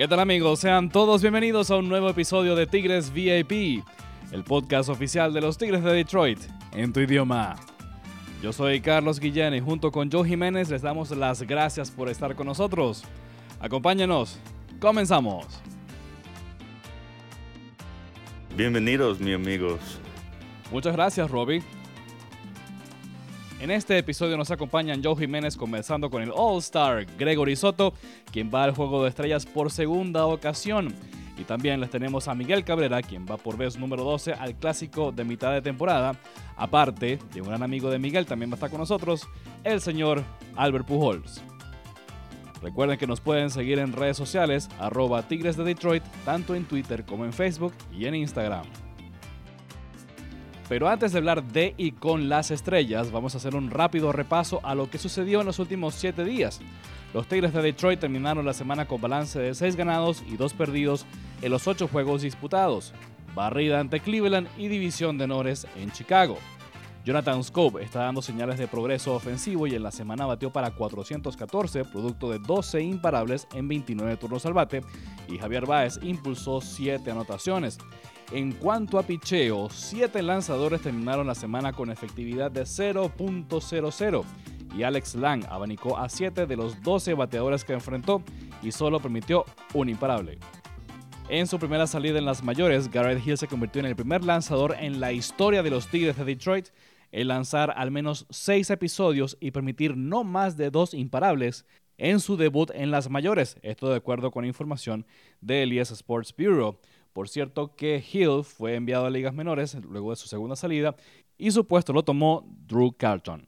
¿Qué tal amigos? Sean todos bienvenidos a un nuevo episodio de Tigres VIP, el podcast oficial de los Tigres de Detroit, en tu idioma. Yo soy Carlos Guillén y junto con Joe Jiménez les damos las gracias por estar con nosotros. Acompáñenos, comenzamos. Bienvenidos, mis amigos. Muchas gracias, Robbie. En este episodio nos acompañan Joe Jiménez conversando con el All-Star Gregory Soto, quien va al Juego de Estrellas por segunda ocasión. Y también les tenemos a Miguel Cabrera, quien va por vez número 12 al clásico de mitad de temporada. Aparte de un gran amigo de Miguel, también va a estar con nosotros el señor Albert Pujols. Recuerden que nos pueden seguir en redes sociales, arroba Tigres de Detroit, tanto en Twitter como en Facebook y en Instagram. Pero antes de hablar de y con las estrellas, vamos a hacer un rápido repaso a lo que sucedió en los últimos 7 días. Los Tigres de Detroit terminaron la semana con balance de 6 ganados y 2 perdidos en los 8 juegos disputados, barrida ante Cleveland y división de honores en Chicago. Jonathan Scope está dando señales de progreso ofensivo y en la semana batió para 414, producto de 12 imparables en 29 turnos al bate, y Javier Báez impulsó 7 anotaciones. En cuanto a picheo, 7 lanzadores terminaron la semana con efectividad de 0.00 y Alex Lang abanicó a 7 de los 12 bateadores que enfrentó y solo permitió un imparable. En su primera salida en las mayores, Garrett Hill se convirtió en el primer lanzador en la historia de los Tigres de Detroit en lanzar al menos 6 episodios y permitir no más de 2 imparables en su debut en las mayores, esto de acuerdo con información de Elias Sports Bureau. Por cierto que Hill fue enviado a ligas menores luego de su segunda salida y su puesto lo tomó Drew Carlton.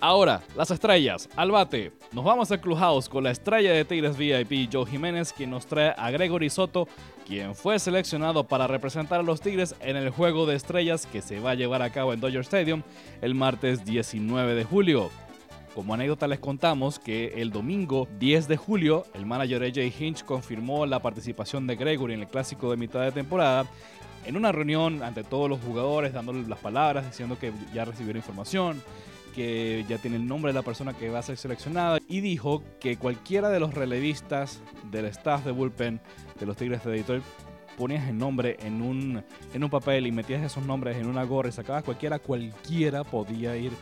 Ahora, las estrellas, al bate. Nos vamos al Clubhouse con la estrella de Tigres VIP, Joe Jiménez, quien nos trae a Gregory Soto, quien fue seleccionado para representar a los Tigres en el Juego de Estrellas que se va a llevar a cabo en Dodger Stadium el martes 19 de julio. Como anécdota les contamos que el domingo 10 de julio el manager AJ Hinch confirmó la participación de Gregory en el clásico de mitad de temporada en una reunión ante todos los jugadores dándole las palabras diciendo que ya recibieron información, que ya tiene el nombre de la persona que va a ser seleccionada y dijo que cualquiera de los relevistas del staff de bullpen de los Tigres de Detroit ponías el nombre en un, en un papel y metías esos nombres en una gorra y sacabas cualquiera, cualquiera podía ir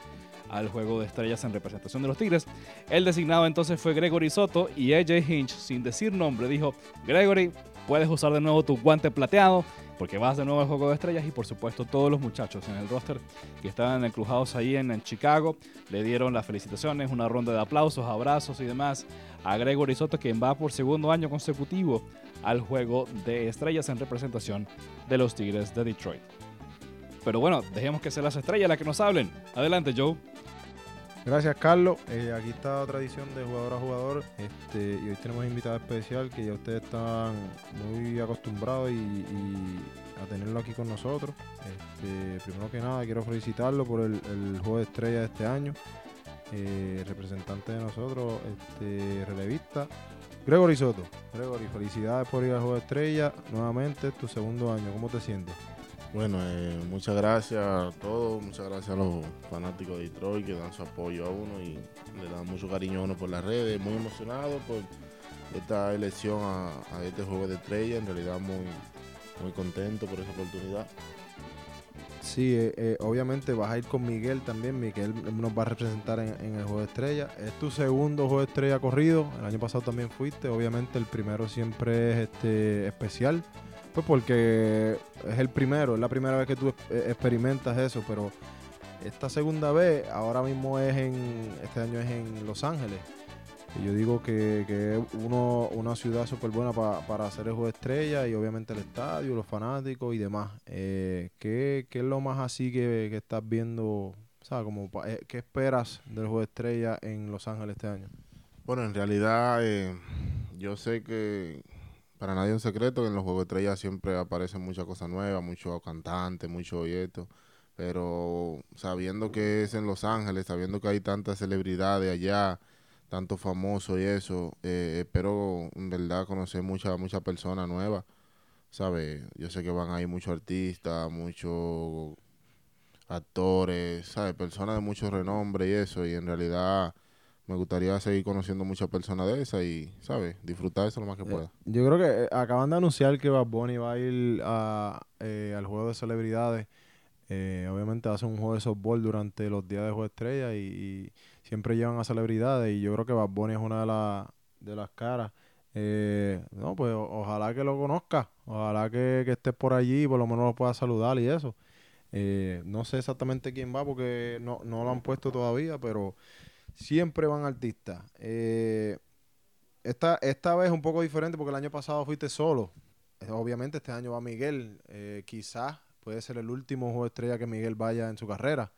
al juego de estrellas en representación de los Tigres. El designado entonces fue Gregory Soto y AJ Hinch, sin decir nombre, dijo, Gregory, puedes usar de nuevo tu guante plateado porque vas de nuevo al juego de estrellas y por supuesto todos los muchachos en el roster que estaban encrujados ahí en, en Chicago le dieron las felicitaciones, una ronda de aplausos, abrazos y demás a Gregory Soto quien va por segundo año consecutivo al juego de estrellas en representación de los Tigres de Detroit. Pero bueno, dejemos que sean las estrellas las que nos hablen. Adelante, Joe. Gracias, Carlos. Eh, aquí está otra edición de jugador a jugador. Este, y hoy tenemos invitado especial que ya ustedes están muy acostumbrados y, y a tenerlo aquí con nosotros. Este, primero que nada, quiero felicitarlo por el, el juego de estrella de este año. Eh, representante de nosotros, este, relevista. Gregory Soto. Gregory, felicidades por ir al juego de estrella. Nuevamente, tu segundo año. ¿Cómo te sientes? Bueno, eh, muchas gracias a todos, muchas gracias a los fanáticos de Detroit que dan su apoyo a uno y le dan mucho cariño a uno por las redes. Muy emocionado por esta elección a, este juego de estrella, en realidad muy, muy contento por esa oportunidad. Sí, eh, eh, obviamente vas a ir con Miguel también. Miguel nos va a representar en, en, el juego de estrella. Es tu segundo juego de estrella corrido. El año pasado también fuiste. Obviamente el primero siempre es este especial. Pues porque es el primero, es la primera vez que tú experimentas eso, pero esta segunda vez, ahora mismo es en, este año es en Los Ángeles. Y yo digo que, que es uno, una ciudad súper buena pa, para hacer el juego de estrella y obviamente el estadio, los fanáticos y demás. Eh, ¿qué, ¿qué, es lo más así que, que estás viendo? ¿sabes? Como, eh, ¿Qué esperas del juego de estrella en Los Ángeles este año? Bueno, en realidad eh, yo sé que para nadie un secreto que en los Juegos de Estrellas siempre aparecen muchas cosas nuevas, muchos cantantes, mucho y esto. Pero sabiendo que es en Los Ángeles, sabiendo que hay tantas celebridades allá, tantos famosos y eso, eh, espero en verdad conocer muchas muchas personas nuevas. ¿Sabes? Yo sé que van ahí muchos artistas, muchos actores, ¿sabes? Personas de mucho renombre y eso. Y en realidad me gustaría seguir conociendo muchas personas de esas y, ¿sabes? Disfrutar eso lo más que Eh, pueda. yo creo que eh, acaban de anunciar que Bad Bunny va a ir a, eh, al juego de celebridades. Eh, obviamente hace un juego de softball durante los días de juego de estrella y, y siempre llevan a celebridades y yo creo que Bad Bunny es una de, las de las caras. Eh, no, pues o- ojalá que lo conozca, ojalá que, que estés por allí y por lo menos lo puedas saludar y eso. Eh, no sé exactamente quién va porque no, no lo han puesto todavía, pero siempre van artistas. Eh, esta, esta vez es un poco diferente porque el año pasado fuiste solo. Eh, Obviamente este año va Miguel. Eh, quizás puede ser el último juego estrella que Miguel vaya en su carrera.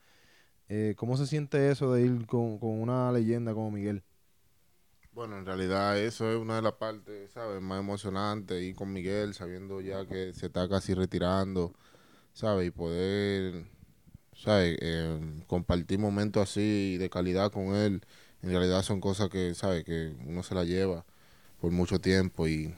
Eh, ¿Cómo se siente eso de ir con, con una leyenda como Miguel? Bueno, en realidad eso es una de las partes, ¿sabes? Más emocionantes, ir con Miguel sabiendo ya que se está casi retirando, ¿sabes? Y poder, ¿sabes? Eh, compartir momentos así de calidad con él. En realidad son cosas que, ¿sabes? Que uno se la lleva por mucho tiempo y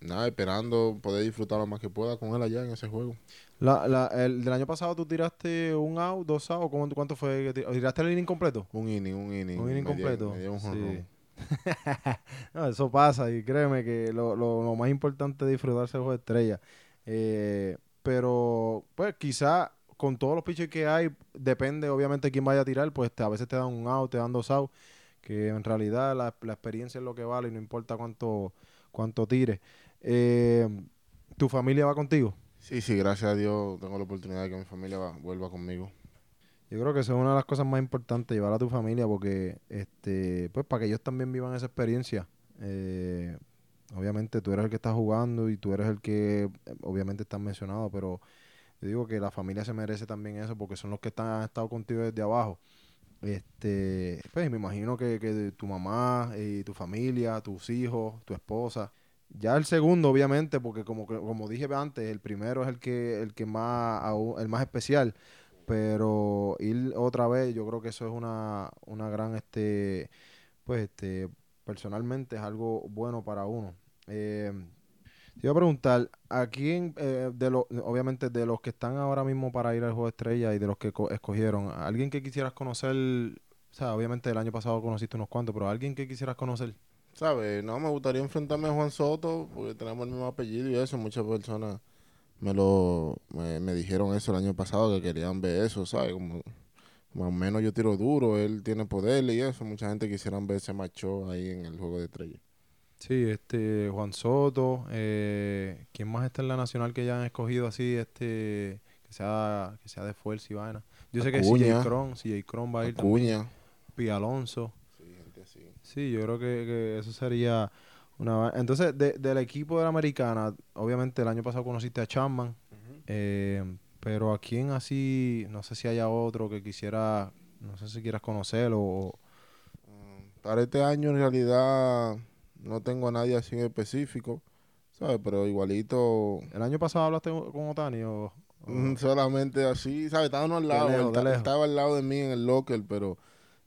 nada, esperando poder disfrutar lo más que pueda con él allá en ese juego. La, la- el del año pasado tú tiraste un out, dos out, ¿cuánto, cuánto fue? ¿Tiraste el inning completo? Un inning, un inning. Un inning me completo. me dio un Sí. No, eso pasa y créeme que lo, lo- lo más importante es disfrutarse el juego de estrella. Eh, pero, pues quizá con todos los pitchers que hay, depende obviamente de quién vaya a tirar, pues te- a veces te dan un out, te dan dos outs, que en realidad la, la experiencia es lo que vale y no importa cuánto, cuánto tires. Eh, ¿Tu familia va contigo? Sí, sí, gracias a Dios tengo la oportunidad de que mi familia va- vuelva conmigo. Yo creo que eso es una de las cosas más importantes, llevar a tu familia, porque este, pues para que ellos también vivan esa experiencia. Eh, obviamente tú eres el que está jugando y tú eres el que eh, obviamente estás mencionado, pero yo digo que la familia se merece también eso, porque son los que están, han estado contigo desde abajo. Este, pues me imagino que, que tu mamá y tu familia, tus hijos, tu esposa. Ya el segundo, obviamente, porque como, como dije antes, el primero es el que, el que más, el más especial pero ir otra vez yo creo que eso es una, una gran este pues este personalmente es algo bueno para uno Eh, te iba a preguntar a quién eh, de los obviamente de los que están ahora mismo para ir al juego de estrella y de los que co- escogieron alguien que quisieras conocer o sea obviamente el año pasado conociste unos cuantos pero alguien que quisieras conocer ¿Sabes? No me gustaría enfrentarme a Juan Soto porque tenemos el mismo apellido y eso. Muchas personas me lo me, me dijeron eso el año pasado que querían ver eso, ¿sabes? Como más o menos yo tiro duro, él tiene poder y eso. Mucha gente quisiera ver ese macho ahí en el juego de estrellas. Sí, este Juan Soto, eh, ¿quién más está en la nacional que ya han escogido así, este, que sea, que sea de fuerza y vaina? Yo sé que. CJ Cron, CJ Cron va a ir también, Acuña. Pi Alonso. Sí, gente así. Sí, yo creo que, que eso sería una Entonces, de- del equipo de la americana, obviamente el año pasado conociste a Chapman, eh, pero a quién así, no sé si haya otro que quisiera, no sé si quieras conocerlo o... Mm, Para este año en realidad no tengo a nadie así en específico, ¿sabes? Pero igualito ¿El año pasado hablaste con Otani o...? o- Solamente así, ¿sabes? Estábamos al lado, lejos, él estaba al lado de mí en el locker, pero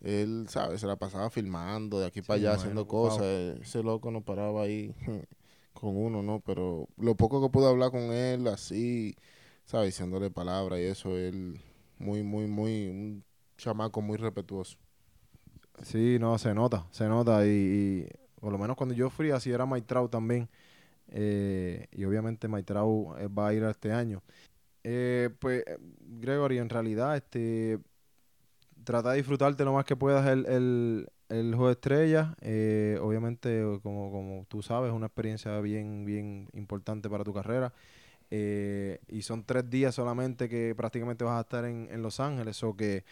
él, ¿sabes? Se la pasaba filmando de aquí para allá, haciendo cosas. Ese loco no paraba ahí con uno, ¿no? Pero lo poco que pude hablar con él, así, ¿sabes? Diciéndole palabras y eso, él muy, muy, muy, un chamaco muy respetuoso. Sí, no, se nota, se nota. Y, y por lo menos cuando yo fui, así era Maitrao también. Eh, y obviamente Maitrao eh, va a ir a este año. Eh, pues, Gregory, en realidad, este trata de disfrutarte lo más que puedas el, el, el juego de estrellas. Eh, obviamente, como, como tú sabes, es una experiencia bien, bien importante para tu carrera. Eh, y son tres días solamente que prácticamente vas a estar en, en Los Ángeles. O que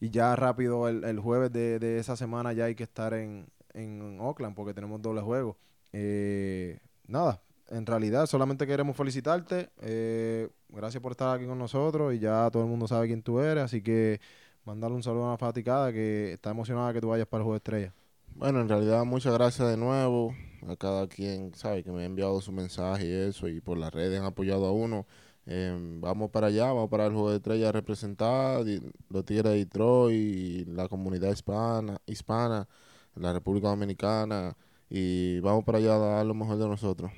y ya rápido el, el jueves de, de esa semana ya hay que estar en, en Oakland porque tenemos doble juego. Eh, nada, en realidad solamente queremos felicitarte. eh, gracias por estar aquí con nosotros y ya todo el mundo sabe quién tú eres. Así que mandarle un saludo a la faticada que está emocionada que tú vayas para el juego de estrella. Bueno, en realidad muchas gracias de nuevo a cada quien, sabe, que me ha enviado su mensaje y eso, y por las redes han apoyado a uno. Eh, vamos para allá, vamos para el Juego de Estrella a representar los Tigres de Detroit y la comunidad hispana, hispana, la República Dominicana, y vamos para allá a dar lo mejor de nosotros.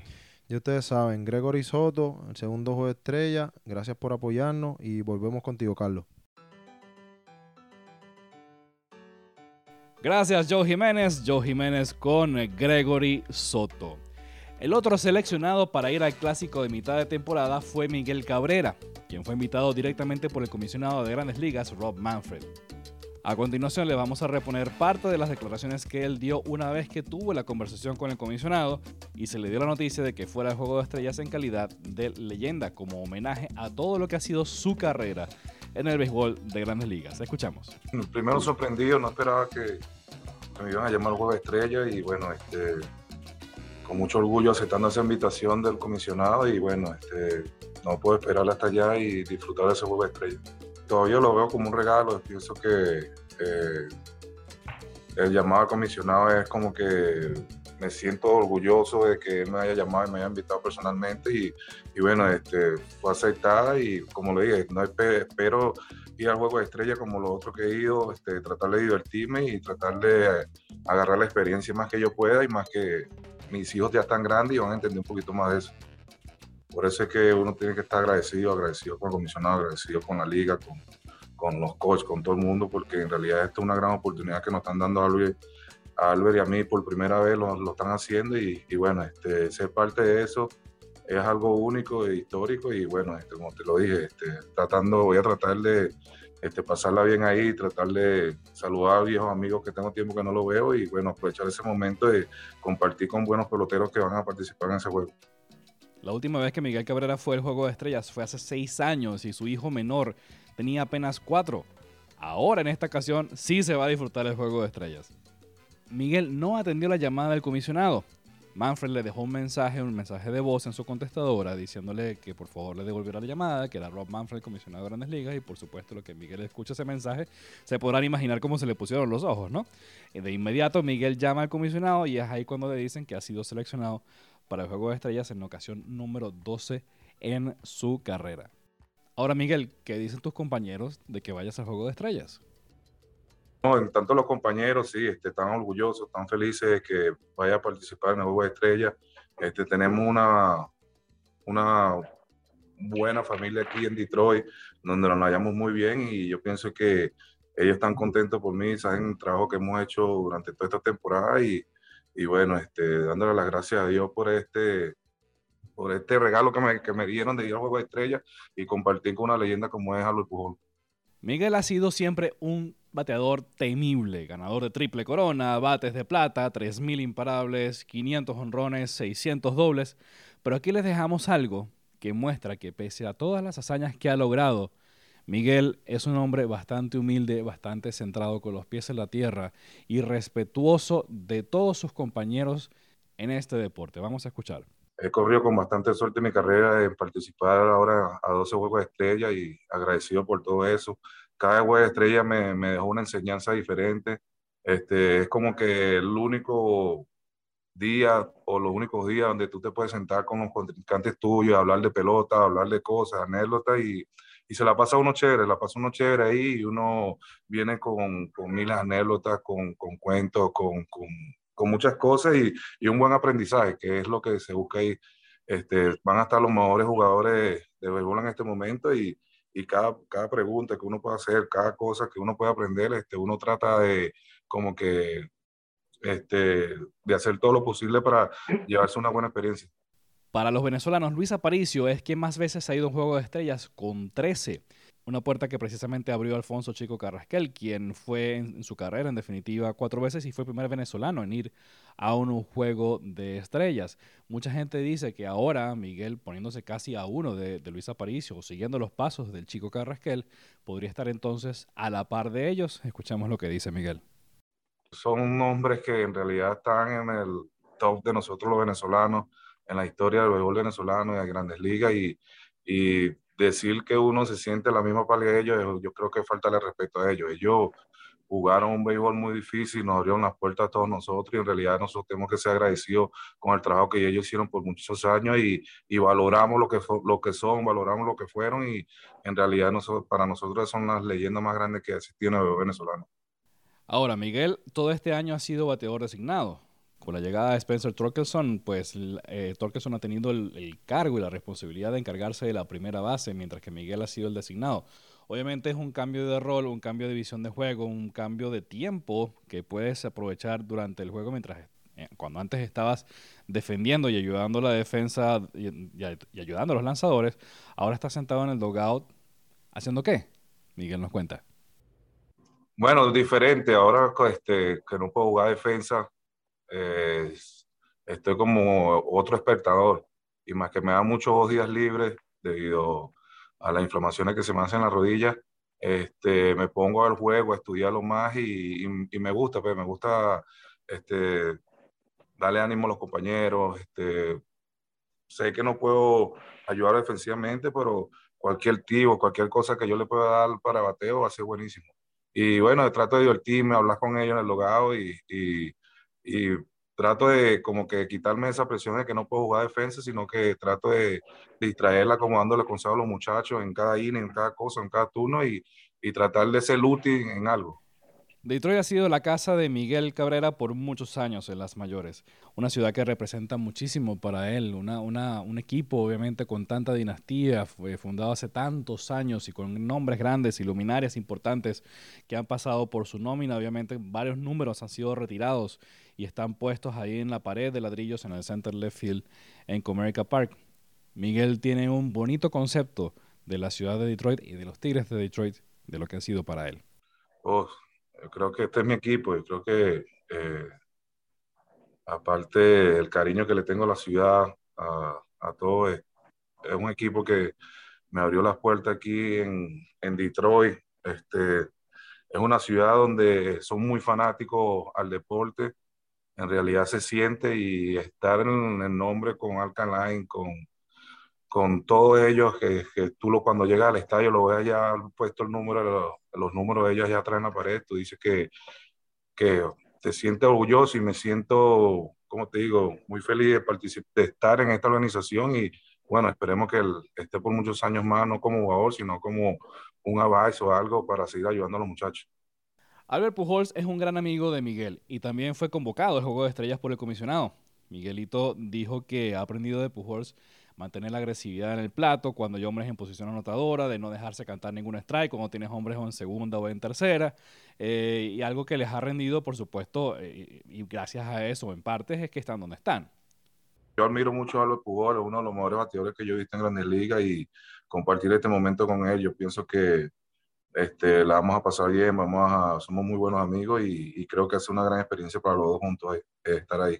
Y ustedes saben, Gregory Soto, el segundo juego de estrella. Gracias por apoyarnos y volvemos contigo, Carlos. Gracias Joe Jiménez, Joe Jiménez con Gregory Soto. El otro seleccionado para ir al clásico de mitad de temporada fue Miguel Cabrera, quien fue invitado directamente por el comisionado de grandes ligas Rob Manfred. A continuación le vamos a reponer parte de las declaraciones que él dio una vez que tuvo la conversación con el comisionado y se le dio la noticia de que fuera el Juego de Estrellas en calidad de leyenda como homenaje a todo lo que ha sido su carrera en el béisbol de grandes ligas. Escuchamos. Primero sorprendido, no esperaba que, me iban a llamar al Juego de Estrellas y bueno, este, con mucho orgullo aceptando esa invitación del comisionado y bueno, este, no puedo esperar hasta allá y disfrutar de ese Juego de Estrellas todavía lo veo como un regalo. Pienso que eh, el llamado al comisionado es como que me siento orgulloso de que él me haya llamado y me haya invitado personalmente y, bueno, este, fue aceptada y como le dije, no espero ir al juego de estrella como los otros que he ido, este, tratar de divertirme y tratar de agarrar la experiencia más que yo pueda y más que mis hijos ya están grandes y van a entender un poquito más de eso. Por eso es que uno tiene que estar agradecido, agradecido con el comisionado, agradecido con la liga, con, con los coaches, con todo el mundo, porque en realidad esta es una gran oportunidad que nos están dando a Albert, a y a mí por primera vez lo, lo están haciendo y, y, bueno, este, ser parte de eso es algo único e histórico y bueno, este, como te lo dije, este, tratando, voy a tratar de este, pasarla bien ahí, tratar de saludar a viejos amigos que tengo tiempo que no lo veo y bueno, aprovechar ese momento de compartir con buenos peloteros que van a participar en ese juego. La última vez que Miguel Cabrera fue al Juego de Estrellas fue hace seis años y su hijo menor tenía apenas cuatro. Ahora en esta ocasión sí se va a disfrutar el Juego de Estrellas. Miguel no atendió la llamada del comisionado. Manfred le dejó un mensaje, un mensaje de voz en su contestadora diciéndole que por favor le devolviera la llamada, que era Rob Manfred, comisionado de Grandes Ligas, y por supuesto lo que Miguel escucha ese mensaje, se podrán imaginar cómo se le pusieron los ojos, ¿no? De inmediato Miguel llama al comisionado y es ahí cuando le dicen que ha sido seleccionado para el Juego de Estrellas en ocasión número 12 en su carrera. Ahora, Miguel, ¿qué dicen tus compañeros de que vayas al Juego de Estrellas? No, en tanto los compañeros, sí, este, están orgullosos, están felices de que vaya a participar en el Juego de Estrellas. Este, tenemos una, una buena familia aquí en Detroit, donde nos hallamos muy bien y yo pienso que ellos están contentos por mí, saben el trabajo que hemos hecho durante toda esta temporada y, y bueno, este, dándole las gracias a Dios por este, por este regalo que me, que me dieron de ir al Juego de Estrellas y compartir con una leyenda como es Luis Pujol. Miguel ha sido siempre un bateador temible, ganador de triple corona, bates de plata, 3.000 imparables, 500 honrones, 600 dobles, pero aquí les dejamos algo que muestra que pese a todas las hazañas que ha logrado, Miguel es un hombre bastante humilde, bastante centrado con los pies en la tierra y respetuoso de todos sus compañeros en este deporte. Vamos a escuchar. He corrido con bastante suerte en mi carrera en participar ahora a 12 Juegos de Estrella y agradecido por todo eso. Cada Juego de Estrella me, me dejó una enseñanza diferente. Este, es como que el único día o los únicos días donde tú te puedes sentar con los contrincantes tuyos, hablar de pelota, hablar de cosas, anécdotas y y se la pasa uno chévere, la pasa uno chévere ahí y uno viene con, con mil anécdotas, con, con cuentos, con, con, muchas cosas y, y, un buen aprendizaje, que es lo que se busca ahí. Este, van a estar los mejores jugadores de béisbol en este momento y, y cada, cada pregunta que uno pueda hacer, cada cosa que uno pueda aprender, este, uno trata de como que este, de hacer todo lo posible para llevarse una buena experiencia. Para los venezolanos, Luis Aparicio es quien más veces ha ido a un juego de estrellas con 13. Una puerta que precisamente abrió Alfonso Chico Carrasquel, quien fue en, su carrera, en definitiva, cuatro veces y fue el primer venezolano en ir a un juego de estrellas. Mucha gente dice que ahora Miguel, poniéndose casi a uno de, de Luis Aparicio o siguiendo los pasos del Chico Carrasquel, podría estar entonces a la par de ellos. Escuchamos lo que dice Miguel. Son hombres que en realidad están en el top de nosotros los venezolanos en la historia del béisbol venezolano y de grandes ligas y, decir que uno se siente la misma pálida de ellos, yo creo que falta el respeto a ellos. Ellos jugaron un béisbol muy difícil, nos abrieron las puertas a todos nosotros y en realidad nosotros tenemos que ser agradecidos con el trabajo que ellos hicieron por muchos años y, valoramos lo que, lo que son, valoramos lo que fueron y en realidad nosotros, para nosotros son las leyendas más grandes que existido en el béisbol venezolano. Ahora, Miguel, todo este año ha sido bateador designado con la llegada de Spencer Torkelson, pues eh, Torkelson ha tenido el, cargo y la responsabilidad de encargarse de la primera base, mientras que Miguel ha sido el designado. Obviamente es un cambio de rol, un cambio de visión de juego, un cambio de tiempo que puedes aprovechar durante el juego mientras eh, cuando antes estabas defendiendo y ayudando la defensa y, ayudando a los lanzadores, ahora estás sentado en el dogout haciendo qué? Miguel nos cuenta. Bueno, diferente. Ahora este, que no puedo jugar defensa, eh, estoy como otro espectador. Y más que me da muchos días libres debido a las inflamaciones que se me hacen en las rodillas, este, me pongo al juego a estudiarlo más y, y, me gusta, pues me gusta este, darle ánimo a los compañeros. Este, sé que no puedo ayudar defensivamente, pero cualquier tiro, cualquier cosa que yo le pueda dar para bateo va a ser buenísimo. Y bueno, trato de divertirme, hablar con ellos en el logado y, y, y trato de como que quitarme esa presión de que no puedo jugar defensa, sino que trato de, distraerla como dándole consejos a los muchachos en cada inning, en cada cosa, en cada turno y, y tratar de ser útil en algo. Detroit ha sido la casa de Miguel Cabrera por muchos años en las mayores. Una ciudad que representa muchísimo para él, una, una, un equipo obviamente con tanta dinastía, fue fundado hace tantos años y con nombres grandes y luminarias importantes que han pasado por su nómina. Obviamente varios números han sido retirados y están puestos ahí en la pared de ladrillos en el Center Left Field en Comerica Park. Miguel tiene un bonito concepto de la ciudad de Detroit y de los Tigres de Detroit, de lo que ha sido para él. Oh, creo que este es mi equipo y creo que eh, aparte el cariño que le tengo a la ciudad, a, a todos, es, un equipo que me abrió las puertas aquí en, en Detroit. Este, es una ciudad donde son muy fanáticos al deporte en realidad se siente y estar en el nombre con Alkaline, con, con todos ellos, que, que tú lo, cuando llegas al estadio lo ves ya puesto el número, los, los números de ellos ya atrás en la pared, tú dices que, que te sientes orgulloso y me siento, como te digo, muy feliz de, de estar en esta organización y bueno, esperemos que él esté por muchos años más, no como jugador, sino como un avance o algo para seguir ayudando a los muchachos. Albert Pujols es un gran amigo de Miguel y también fue convocado al Juego de Estrellas por el comisionado. Miguelito dijo que ha aprendido de Pujols mantener la agresividad en el plato cuando hay hombres en posición anotadora, de no dejarse cantar ningún strike cuando tienes hombres en segunda o en tercera. Eh, y algo que les ha rendido, por supuesto, eh, y gracias a eso, en parte, es que están donde están. Yo admiro mucho a Albert Pujols, uno de los mejores bateadores que yo he visto en Grandes Ligas y compartir este momento con él, yo pienso que este, la vamos a pasar bien, vamos a, somos muy buenos amigos y, creo que es una gran experiencia para los dos juntos eh, estar ahí.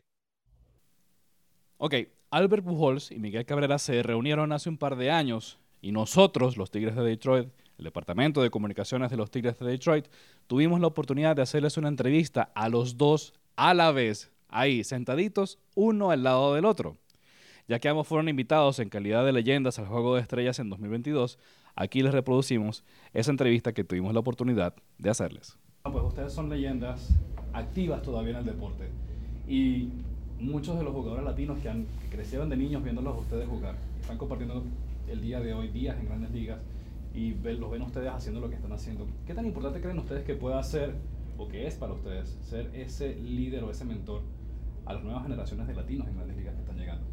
Ok, Albert Pujols y Miguel Cabrera se reunieron hace un par de años y nosotros, los Tigres de Detroit, el Departamento de Comunicaciones de los Tigres de Detroit, tuvimos la oportunidad de hacerles una entrevista a los dos a la vez, ahí, sentaditos, uno al lado del otro. Ya que ambos fueron invitados en calidad de leyendas al Juego de Estrellas en 2022, Aquí les reproducimos esa entrevista que tuvimos la oportunidad de hacerles. Ah, pues ustedes son leyendas activas todavía en el deporte y muchos de los jugadores latinos que, han, crecieron de niños viéndolos a ustedes jugar, están compartiendo el día de hoy días en grandes ligas y los ven ustedes haciendo lo que están haciendo. ¿Qué tan importante creen ustedes que pueda ser o que es para ustedes ser ese líder o ese mentor a las nuevas generaciones de latinos en grandes ligas que están llegando?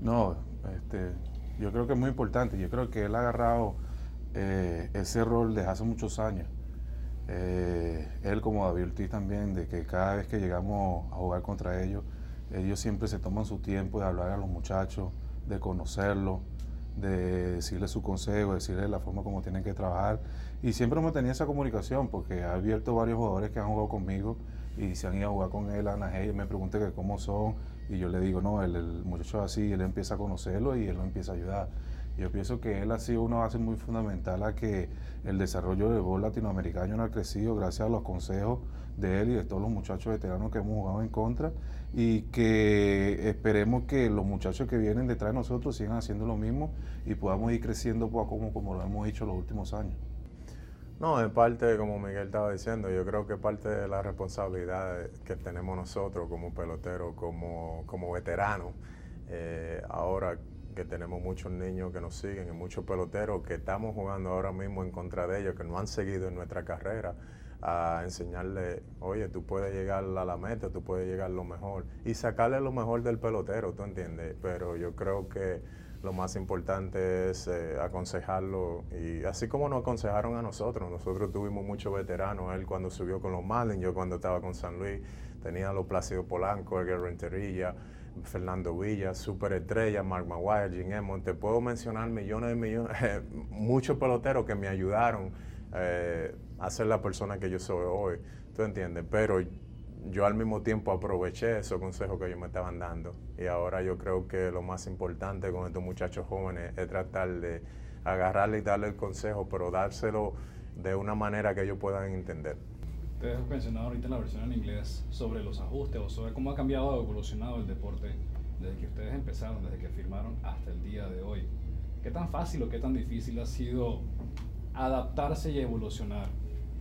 No, este, yo creo que es muy importante. Yo creo que él ha agarrado eh, ese rol desde hace muchos años. Eh, él como David Ortiz también, de que cada vez que llegamos a jugar contra ellos, ellos siempre se toman su tiempo de hablar a los muchachos, de conocerlos, de decirles su consejo, decirles la forma como tienen que trabajar. Y siempre hemos tenido esa comunicación porque ha abierto varios jugadores que han jugado conmigo y se han ido a jugar con él a y me pregunté que cómo son y yo le digo, no, el, muchacho es así, él empieza a conocerlo y él lo empieza a ayudar. Yo pienso que él ha sido una base muy fundamental a que el desarrollo del gol latinoamericano ha crecido gracias a los consejos de él y de todos los muchachos veteranos que hemos jugado en contra y que esperemos que los muchachos que vienen detrás de nosotros sigan haciendo lo mismo y podamos ir creciendo poco a como lo hemos hecho los últimos años. No, en parte, como Miguel estaba diciendo, yo creo que parte de la responsabilidad que tenemos nosotros como peloteros, como, como veteranos, eh, ahora que tenemos muchos niños que nos siguen y muchos peloteros que estamos jugando ahora mismo en contra de ellos, que no han seguido en nuestra carrera, a enseñarle, oye, tú puedes llegar a la meta, tú puedes llegar a lo mejor y sacarle lo mejor del pelotero, ¿tú entiendes? Pero yo creo que lo más importante es eh, aconsejarlo y así como nos aconsejaron a nosotros, nosotros tuvimos muchos veteranos, él cuando subió con los Marlins, yo cuando estaba con San Luis, tenía los Plácido Polanco, Edgar Renterilla, Fernando Villa, Superestrella, Mark Maguire, Jim Emmons, te puedo mencionar millones de millones, muchos peloteros que me ayudaron eh, a ser la persona que yo soy hoy, ¿tú entiendes? Pero yo al mismo tiempo aproveché esos consejos que ellos me estaban dando. Y ahora yo creo que lo más importante con estos muchachos jóvenes es tratar de agarrarle y darle el consejo, pero dárselo de una manera que ellos puedan entender. Ustedes han mencionado ahorita la versión en inglés sobre los ajustes o sobre cómo ha cambiado o evolucionado el deporte desde que ustedes empezaron, desde que firmaron hasta el día de hoy. ¿Qué tan fácil o qué tan difícil ha sido adaptarse y evolucionar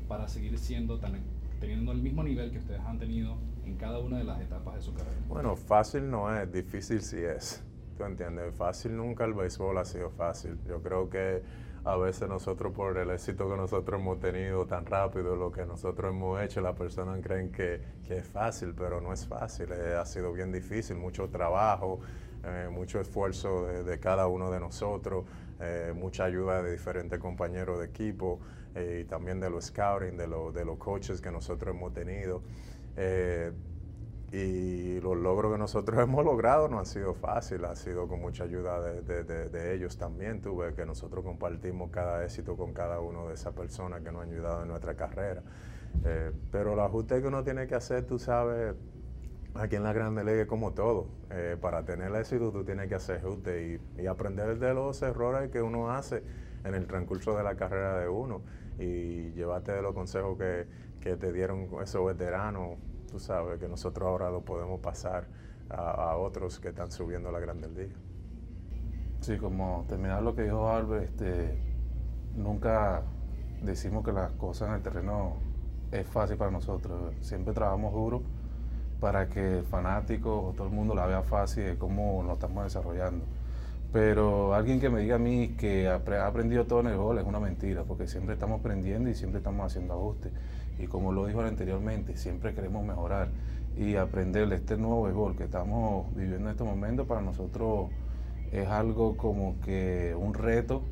para seguir siendo tan teniendo el mismo nivel que ustedes han tenido en cada una de las etapas de su carrera? Bueno, fácil no es, difícil sí es. ¿Tú entiendes? Fácil nunca el béisbol ha sido fácil. Yo creo que a veces nosotros por el éxito que nosotros hemos tenido tan rápido, lo que nosotros hemos hecho, las personas creen que, que es fácil, pero no es fácil. Eh, ha sido bien difícil, mucho trabajo, eh, mucho esfuerzo de, cada uno de nosotros, eh, mucha ayuda de diferentes compañeros de equipo. Eh, y también de los scouting, de, de los coaches que nosotros hemos tenido. Y los logros que nosotros hemos logrado no han sido fácil, ha sido con mucha ayuda de, de, ellos también. Tuve que nosotros compartimos cada éxito con cada uno de esas personas que nos han ayudado en nuestra carrera. Pero el ajuste que uno tiene que hacer, tú sabes, aquí en la Grande Liga como todo. para tener éxito tú tienes que hacer ajuste y, y aprender de los errores que uno hace en el transcurso de la carrera de uno y llevarte de los consejos que, que, te dieron esos veteranos, tú sabes que nosotros ahora lo podemos pasar a, otros que están subiendo a la Grande Liga. Sí, como terminar lo que dijo Albert, este, nunca decimos que las cosas en el terreno es fácil para nosotros. Siempre trabajamos duro para que el fanático o todo el mundo la vea fácil de cómo nos estamos desarrollando. Pero alguien que me diga a mí que ha aprendido todo en el gol es una mentira, porque siempre estamos aprendiendo y siempre estamos haciendo ajustes. Y como lo dijo anteriormente, siempre queremos mejorar y aprender de este nuevo gol que estamos viviendo en este momento para nosotros es algo como que un reto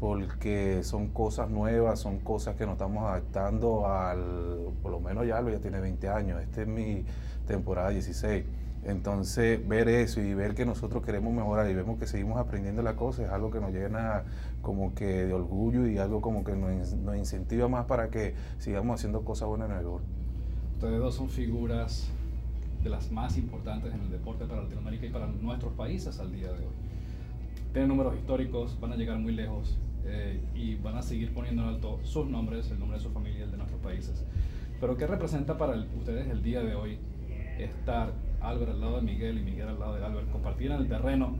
porque son cosas nuevas, son cosas que nos estamos adaptando al, por lo menos ya lo ya tiene 20 años, esta es mi temporada 16 entonces, ver eso y ver que nosotros queremos mejorar y vemos que seguimos aprendiendo la cosa es algo que nos llena como que de orgullo y algo como que nos, incentiva más para que sigamos haciendo cosas buenas en el gol. Ustedes dos son figuras de las más importantes en el deporte para Latinoamérica y para nuestros países al día de hoy. Tienen números históricos, van a llegar muy lejos eh, y van a seguir poniendo en alto sus nombres, el nombre de su familia y el de nuestros países. Pero ¿qué representa para ustedes el día de hoy estar Albert al lado de Miguel y Miguel al lado de Albert, compartir en el terreno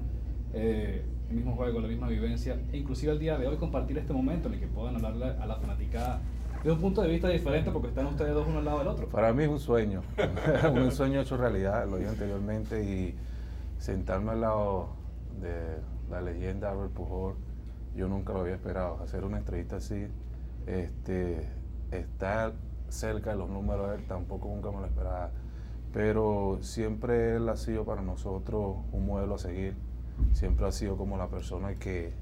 eh, el mismo juego, la misma vivencia, e inclusive el día de hoy compartir este momento en el que puedan hablarle a la fanaticada de un punto de vista diferente porque están ustedes dos uno al lado del otro. Para mí es un sueño, un sueño hecho realidad, lo dije anteriormente, y sentarme al lado de la leyenda Albert Pujol, yo nunca lo había esperado, hacer una entrevista así, este, estar cerca de los números él, tampoco nunca me lo esperaba. Pero siempre él ha sido para nosotros un modelo a seguir, siempre ha sido como la persona que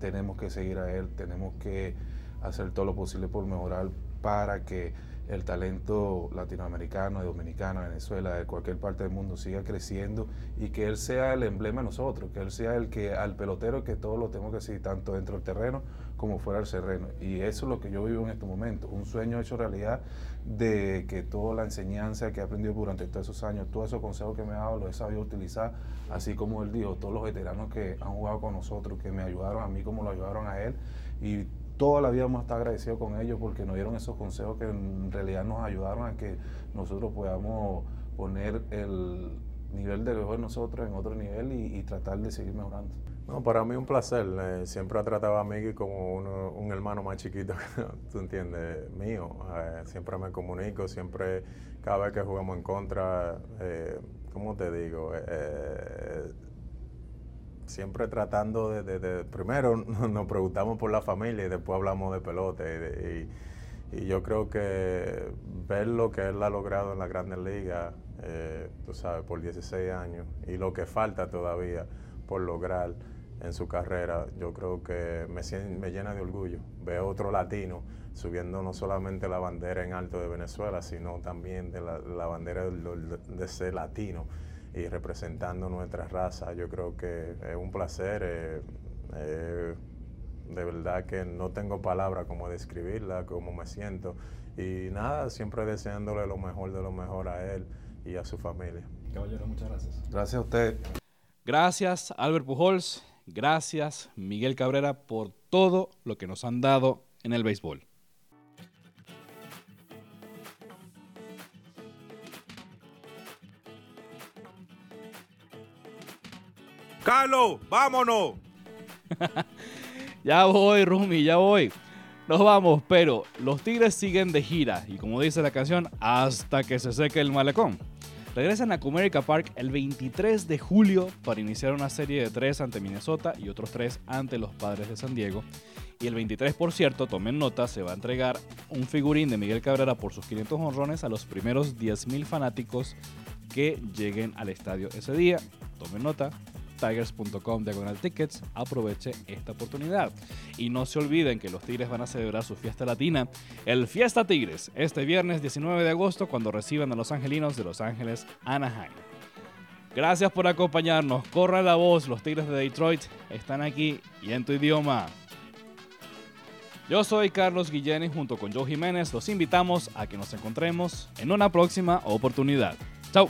tenemos que seguir a él, tenemos que hacer todo lo posible por mejorar para que el talento latinoamericano, de Dominicana, Venezuela, de cualquier parte del mundo siga creciendo y que él sea el emblema de nosotros, que él sea el que al pelotero que todos lo tenemos que seguir, tanto dentro del terreno como fuera del terreno. Y eso es lo que yo vivo en este momento, un sueño hecho realidad de que toda la enseñanza que he aprendido durante todos esos años, todos esos consejos que me ha dado, los he sabido utilizar, así como él dijo, todos los veteranos que han jugado con nosotros, que me ayudaron a mí como lo ayudaron a él, y toda la vida vamos a estar agradecidos con ellos porque nos dieron esos consejos que en realidad nos ayudaron a que nosotros podamos poner el nivel de mejor nosotros en otro nivel y, tratar de seguir mejorando. No, para mí un placer. Eh, siempre ha tratado a Miguel como un hermano más chiquito, tú entiendes, mío. Eh, siempre me comunico, siempre, cada vez que jugamos en contra, eh, ¿cómo te digo? Siempre tratando de, primero nos preguntamos por la familia y después hablamos de pelota. Y, yo creo que ver lo que él ha logrado en la Grandes Ligas, eh, tú sabes, por 16 años y lo que falta todavía por lograr, en su carrera, yo creo que me, llena de orgullo. Veo otro latino subiendo no solamente la bandera en alto de Venezuela, sino también de la, bandera de, ser latino y representando nuestra raza. Yo creo que es un placer. Eh, eh, de verdad que no tengo palabra como describirla, cómo me siento. Y nada, siempre deseándole lo mejor de lo mejor a él y a su familia. Caballero, muchas gracias. Gracias a usted. Gracias, Albert Pujols. Gracias, Miguel Cabrera, por todo lo que nos han dado en el béisbol. Carlos, vámonos. ya voy, Rumi, ya voy. Nos vamos, pero los Tigres siguen de gira y como dice la canción, hasta que se seque el malecón. Regresan a Comerica Park el 23 de julio para iniciar una serie de tres ante Minnesota y otros tres ante los Padres de San Diego. Y el 23, por cierto, tomen nota, se va a entregar un figurín de Miguel Cabrera por sus 500 honrones a los primeros 10.000 fanáticos que lleguen al estadio ese día. Tomen nota, tigers.com diagonal tickets, aproveche esta oportunidad. Y no se olviden que los Tigres van a celebrar su fiesta latina, el Fiesta Tigres, este viernes 19 de agosto cuando reciban a los angelinos de Los Ángeles Anaheim. Gracias por acompañarnos, corra la voz, los Tigres de Detroit están aquí y en tu idioma. Yo soy Carlos Guillén y junto con Joe Jiménez los invitamos a que nos encontremos en una próxima oportunidad. Chao.